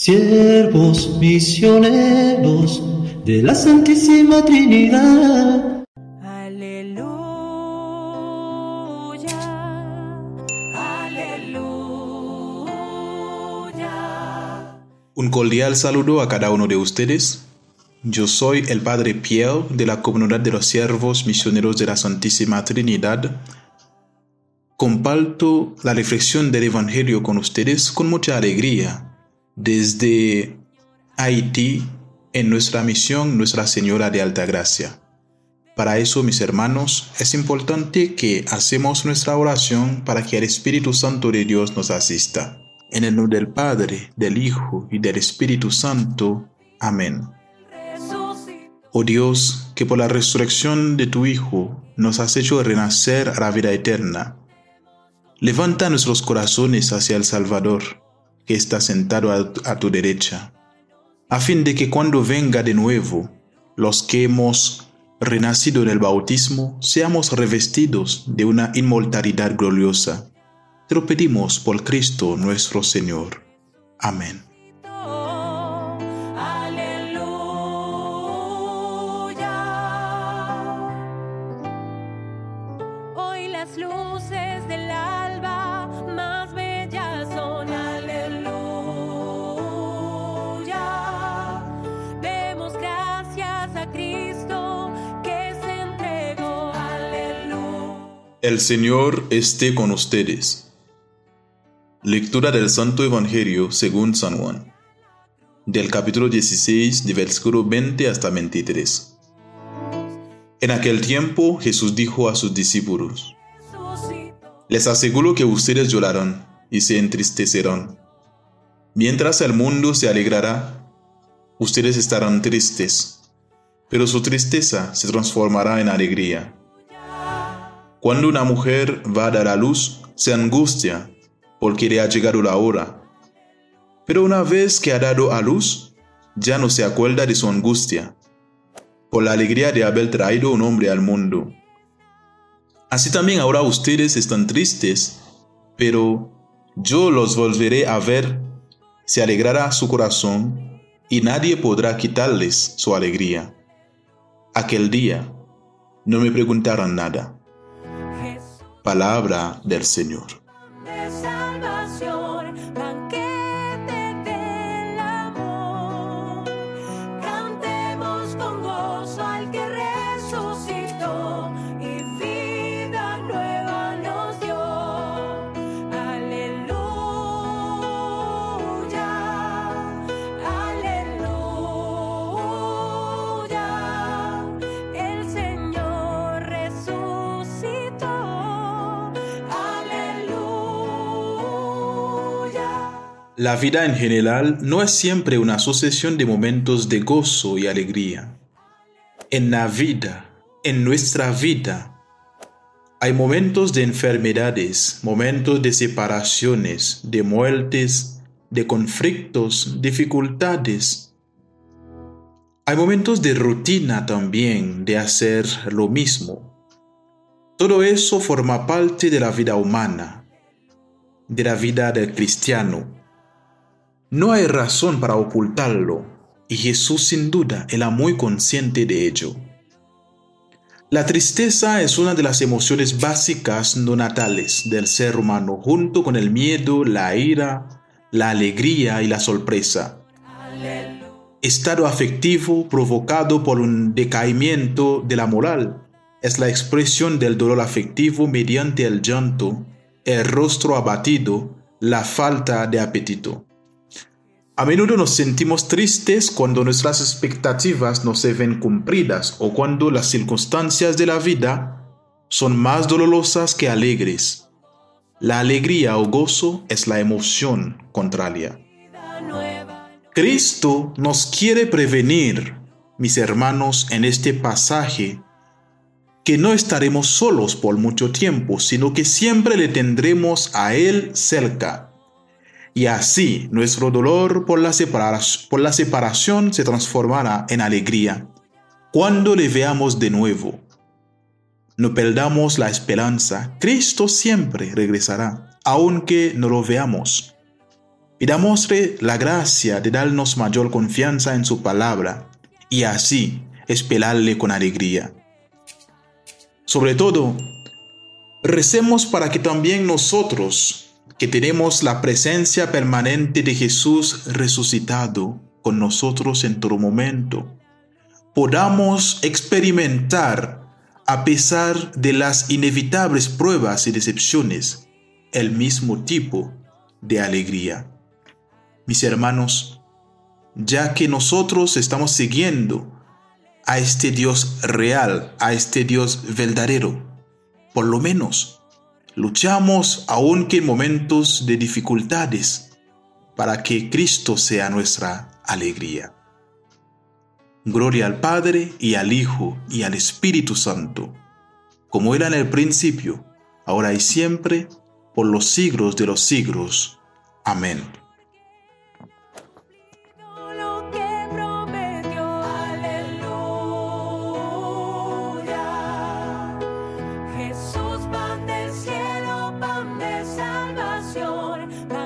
siervos misioneros de la Santísima Trinidad. Aleluya, aleluya. Un cordial saludo a cada uno de ustedes. Yo soy el Padre Pierre de la Comunidad de los Siervos Misioneros de la Santísima Trinidad. Comparto la reflexión del Evangelio con ustedes con mucha alegría desde Haití en nuestra misión Nuestra Señora de Alta Gracia. Para eso, mis hermanos, es importante que hacemos nuestra oración para que el Espíritu Santo de Dios nos asista. En el nombre del Padre, del Hijo y del Espíritu Santo. Amén. Oh Dios, que por la resurrección de tu Hijo nos has hecho renacer a la vida eterna. Levanta nuestros corazones hacia el Salvador que está sentado a, tu derecha, a fin de que cuando venga de nuevo, los que hemos renacido en el bautismo, seamos revestidos de una inmortalidad gloriosa. Te lo pedimos por Cristo nuestro Señor. Amén. Hoy las luces El Señor esté con ustedes. Lectura del Santo Evangelio según San Juan. Del capítulo 16, de versículo 20 hasta 23. En aquel tiempo Jesús dijo a sus discípulos, Les aseguro que ustedes llorarán y se entristecerán. Mientras el mundo se alegrará, ustedes estarán tristes, pero su tristeza se transformará en alegría. Cuando una mujer va a dar a luz, se angustia porque le ha llegado la hora. Pero una vez que ha dado a luz, ya no se acuerda de su angustia por la alegría de haber traído un hombre al mundo. Así también ahora ustedes están tristes, pero yo los volveré a ver, se alegrará su corazón y nadie podrá quitarles su alegría. Aquel día no me preguntarán nada. Palabra del Señor. La vida en general no es siempre una sucesión de momentos de gozo y alegría. En la vida, en nuestra vida, hay momentos de enfermedades, momentos de separaciones, de muertes, de conflictos, dificultades. Hay momentos de rutina también, de hacer lo mismo. Todo eso forma parte de la vida humana, de la vida del cristiano. No hay razón para ocultarlo y Jesús sin duda era muy consciente de ello. La tristeza es una de las emociones básicas no natales del ser humano junto con el miedo, la ira, la alegría y la sorpresa. Estado afectivo provocado por un decaimiento de la moral es la expresión del dolor afectivo mediante el llanto, el rostro abatido, la falta de apetito. A menudo nos sentimos tristes cuando nuestras expectativas no se ven cumplidas o cuando las circunstancias de la vida son más dolorosas que alegres. La alegría o gozo es la emoción contraria. Cristo nos quiere prevenir, mis hermanos, en este pasaje, que no estaremos solos por mucho tiempo, sino que siempre le tendremos a Él cerca. Y así nuestro dolor por la, por la separación se transformará en alegría cuando le veamos de nuevo. No perdamos la esperanza, Cristo siempre regresará, aunque no lo veamos. Pidámosle la gracia de darnos mayor confianza en su palabra y así esperarle con alegría. Sobre todo, recemos para que también nosotros, que tenemos la presencia permanente de Jesús resucitado con nosotros en todo momento, podamos experimentar, a pesar de las inevitables pruebas y decepciones, el mismo tipo de alegría. Mis hermanos, ya que nosotros estamos siguiendo a este Dios real, a este Dios verdadero, por lo menos luchamos aunque en momentos de dificultades para que Cristo sea nuestra alegría. Gloria al Padre y al Hijo y al Espíritu Santo, como era en el principio, ahora y siempre, por los siglos de los siglos. Amén. water.